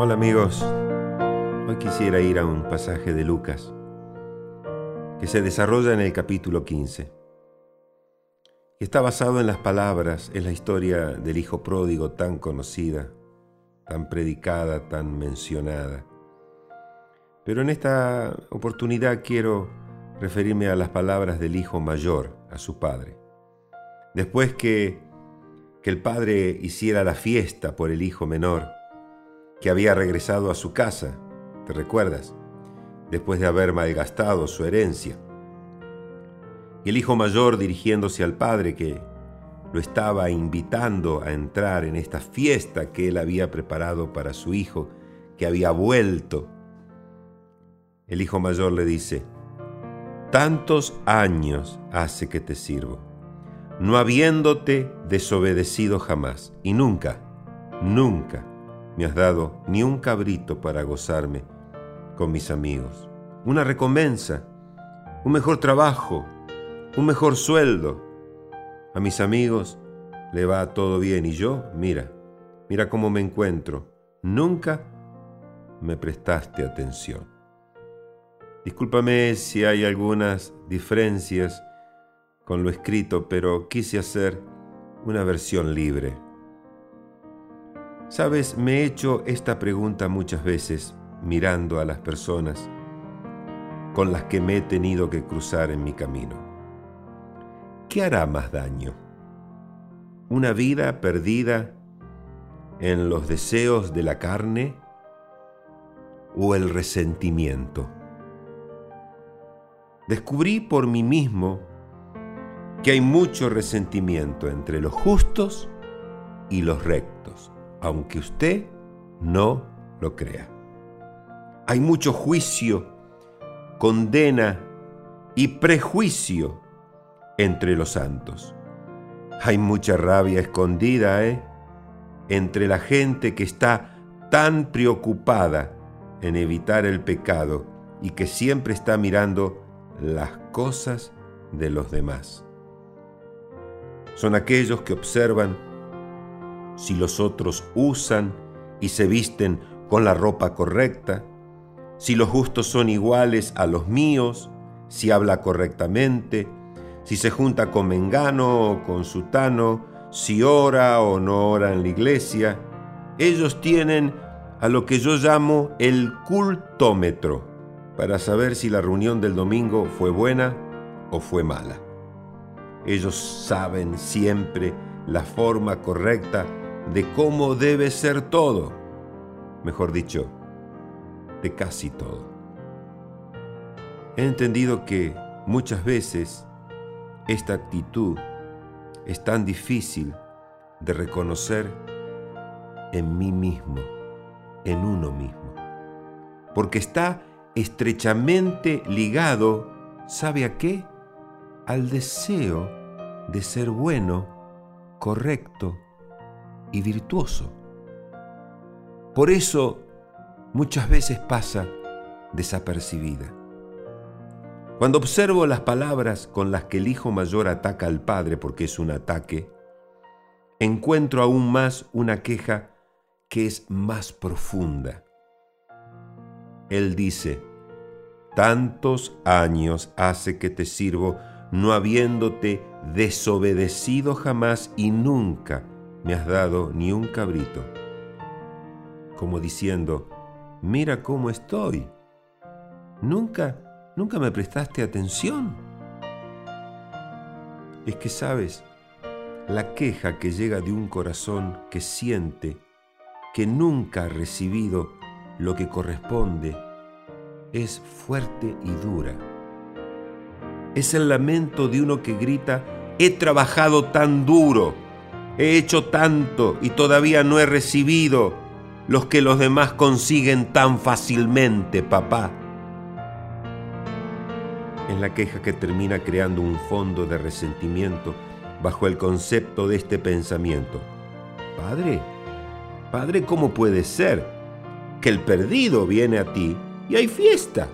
Hola amigos, hoy quisiera ir a un pasaje de Lucas que se desarrolla en el capítulo 15 y está basado en las palabras, en la historia del hijo pródigo tan conocida, tan predicada, tan mencionada. Pero en esta oportunidad quiero referirme a las palabras del hijo mayor, a su padre. Después que, que el padre hiciera la fiesta por el hijo menor, que había regresado a su casa, ¿te recuerdas? Después de haber malgastado su herencia. Y el hijo mayor dirigiéndose al padre que lo estaba invitando a entrar en esta fiesta que él había preparado para su hijo, que había vuelto. El hijo mayor le dice, tantos años hace que te sirvo, no habiéndote desobedecido jamás, y nunca, nunca me has dado ni un cabrito para gozarme con mis amigos. Una recompensa, un mejor trabajo, un mejor sueldo. A mis amigos le va todo bien y yo, mira, mira cómo me encuentro. Nunca me prestaste atención. Discúlpame si hay algunas diferencias con lo escrito, pero quise hacer una versión libre. Sabes, me he hecho esta pregunta muchas veces mirando a las personas con las que me he tenido que cruzar en mi camino. ¿Qué hará más daño? ¿Una vida perdida en los deseos de la carne o el resentimiento? Descubrí por mí mismo que hay mucho resentimiento entre los justos y los rectos aunque usted no lo crea. Hay mucho juicio, condena y prejuicio entre los santos. Hay mucha rabia escondida, ¿eh? Entre la gente que está tan preocupada en evitar el pecado y que siempre está mirando las cosas de los demás. Son aquellos que observan si los otros usan y se visten con la ropa correcta, si los justos son iguales a los míos, si habla correctamente, si se junta con Mengano o con Sutano, si ora o no ora en la iglesia. Ellos tienen a lo que yo llamo el cultómetro para saber si la reunión del domingo fue buena o fue mala. Ellos saben siempre la forma correcta de cómo debe ser todo, mejor dicho, de casi todo. He entendido que muchas veces esta actitud es tan difícil de reconocer en mí mismo, en uno mismo, porque está estrechamente ligado, ¿sabe a qué? Al deseo de ser bueno, correcto, y virtuoso. Por eso muchas veces pasa desapercibida. Cuando observo las palabras con las que el hijo mayor ataca al padre, porque es un ataque, encuentro aún más una queja que es más profunda. Él dice, tantos años hace que te sirvo, no habiéndote desobedecido jamás y nunca me has dado ni un cabrito. Como diciendo, mira cómo estoy. Nunca, nunca me prestaste atención. Es que sabes, la queja que llega de un corazón que siente que nunca ha recibido lo que corresponde es fuerte y dura. Es el lamento de uno que grita, he trabajado tan duro He hecho tanto y todavía no he recibido los que los demás consiguen tan fácilmente, papá. Es la queja que termina creando un fondo de resentimiento bajo el concepto de este pensamiento. Padre, Padre, ¿cómo puede ser que el perdido viene a ti y hay fiesta,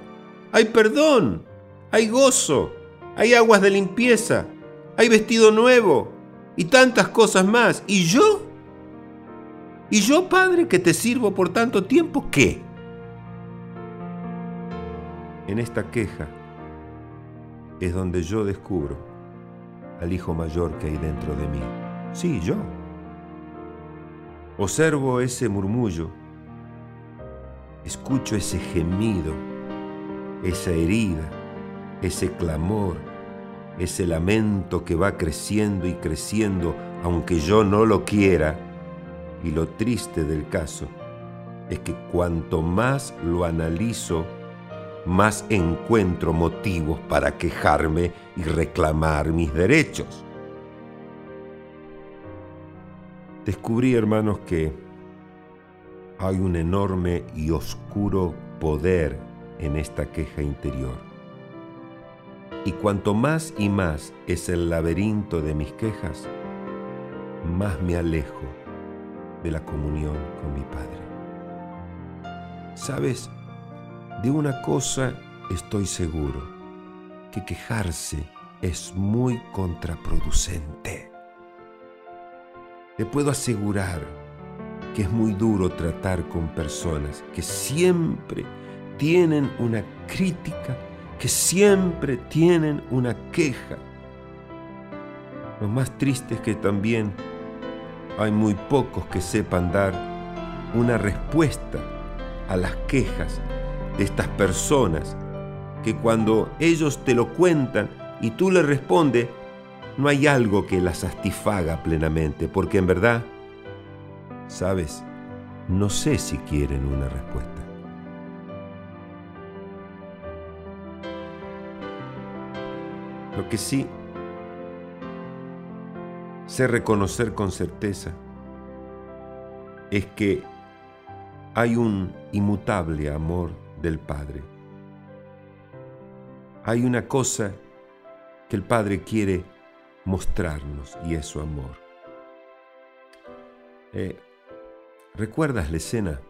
hay perdón, hay gozo, hay aguas de limpieza, hay vestido nuevo, y tantas cosas más. ¿Y yo? ¿Y yo, Padre, que te sirvo por tanto tiempo, qué? En esta queja es donde yo descubro al hijo mayor que hay dentro de mí. Sí, yo. Observo ese murmullo, escucho ese gemido, esa herida, ese clamor, ese lamento que va creciendo y creciendo, aunque yo no lo quiera. Y lo triste del caso es que cuanto más lo analizo, más encuentro motivos para quejarme y reclamar mis derechos. Descubrí, hermanos, que hay un enorme y oscuro poder en esta queja interior. Y cuanto más y más es el laberinto de mis quejas, más me alejo de la comunión con mi Padre. ¿Sabes? De una cosa estoy seguro, que quejarse es muy contraproducente. Le puedo asegurar que es muy duro tratar con personas que siempre tienen una crítica, que siempre tienen una queja. Lo más triste es que también hay muy pocos que sepan dar una respuesta a las quejas de estas personas que cuando ellos te lo cuentan y tú le respondes, no hay algo que las satisfaga plenamente, porque en verdad, sabes, no sé si quieren una respuesta. Lo que sí sé reconocer con certeza es que hay un inmutable amor del Padre. Hay una cosa que el Padre quiere mostrarnos y es su amor. Eh, ¿Recuerdas la escena?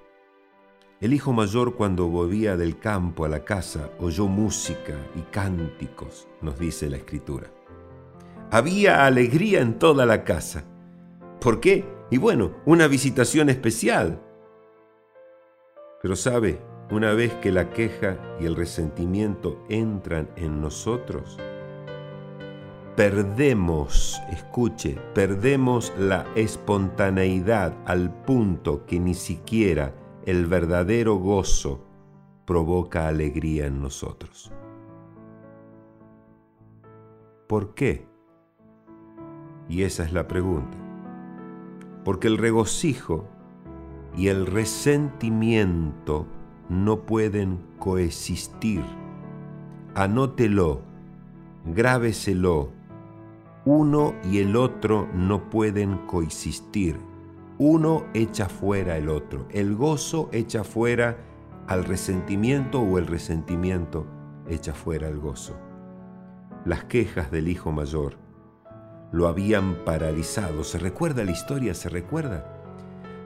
El hijo mayor cuando volvía del campo a la casa oyó música y cánticos, nos dice la escritura. Había alegría en toda la casa. ¿Por qué? Y bueno, una visitación especial. Pero sabe, una vez que la queja y el resentimiento entran en nosotros, perdemos, escuche, perdemos la espontaneidad al punto que ni siquiera el verdadero gozo provoca alegría en nosotros. ¿Por qué? Y esa es la pregunta. Porque el regocijo y el resentimiento no pueden coexistir. Anótelo, grábeselo. Uno y el otro no pueden coexistir. Uno echa fuera el otro. El gozo echa fuera al resentimiento o el resentimiento echa fuera el gozo. Las quejas del hijo mayor lo habían paralizado. ¿Se recuerda la historia? ¿Se recuerda?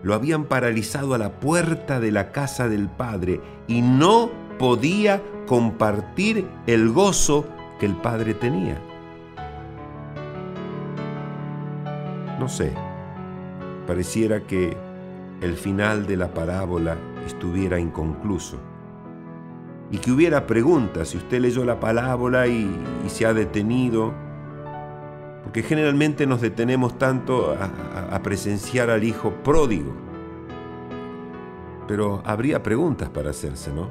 lo habían paralizado a la puerta de la casa del Padre y no podía compartir el gozo que el Padre tenía. No sé, pareciera que el final de la parábola estuviera inconcluso y que hubiera preguntas si usted leyó la parábola y, se ha detenido porque generalmente nos detenemos tanto a, presenciar al hijo pródigo. Pero habría preguntas para hacerse, ¿no?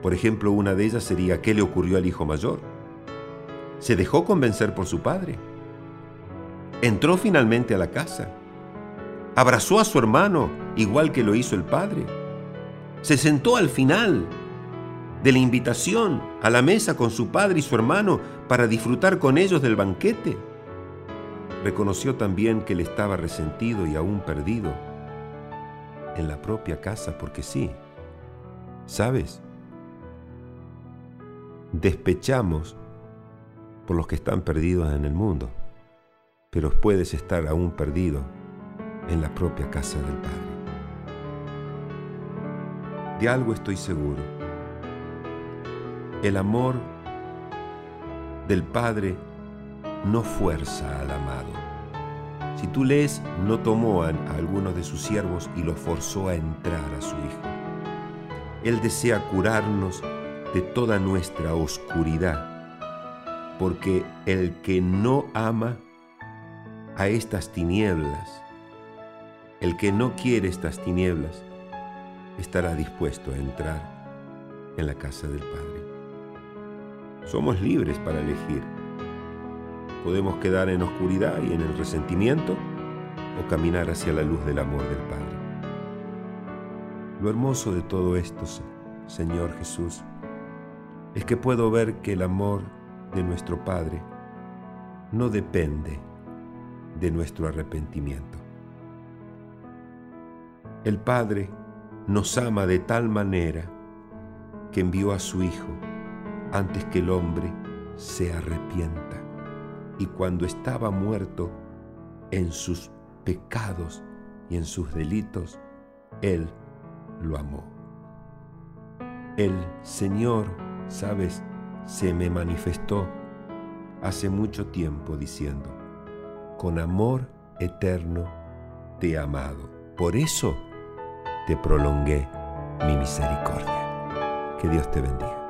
Por ejemplo, una de ellas sería, ¿qué le ocurrió al hijo mayor? ¿Se dejó convencer por su padre? ¿Entró finalmente a la casa? ¿Abrazó a su hermano igual que lo hizo el padre? ¿Se sentó al final de la invitación a la mesa con su padre y su hermano para disfrutar con ellos del banquete. Reconoció también que él estaba resentido y aún perdido en la propia casa porque sí, ¿sabes? Despechamos por los que están perdidos en el mundo, pero puedes estar aún perdido en la propia casa del Padre. De algo estoy seguro el amor del Padre no fuerza al amado, Si tú lees, no tomó a algunos de sus siervos y los forzó a entrar a su Hijo. Él desea curarnos de toda nuestra oscuridad, porque el que no ama a estas tinieblas, el que no quiere estas tinieblas, estará dispuesto a entrar en la casa del Padre. Somos libres para elegir. Podemos quedar en oscuridad y en el resentimiento o caminar hacia la luz del amor del Padre. Lo hermoso de todo esto, Señor Jesús, es que puedo ver que el amor de nuestro Padre no depende de nuestro arrepentimiento. El Padre nos ama de tal manera que envió a su Hijo antes que el hombre se arrepienta. Y cuando estaba muerto en sus pecados y en sus delitos, Él lo amó. El Señor, sabes, se me manifestó hace mucho tiempo diciendo, con amor eterno te he amado. Por eso te prolongué mi misericordia. Que Dios te bendiga.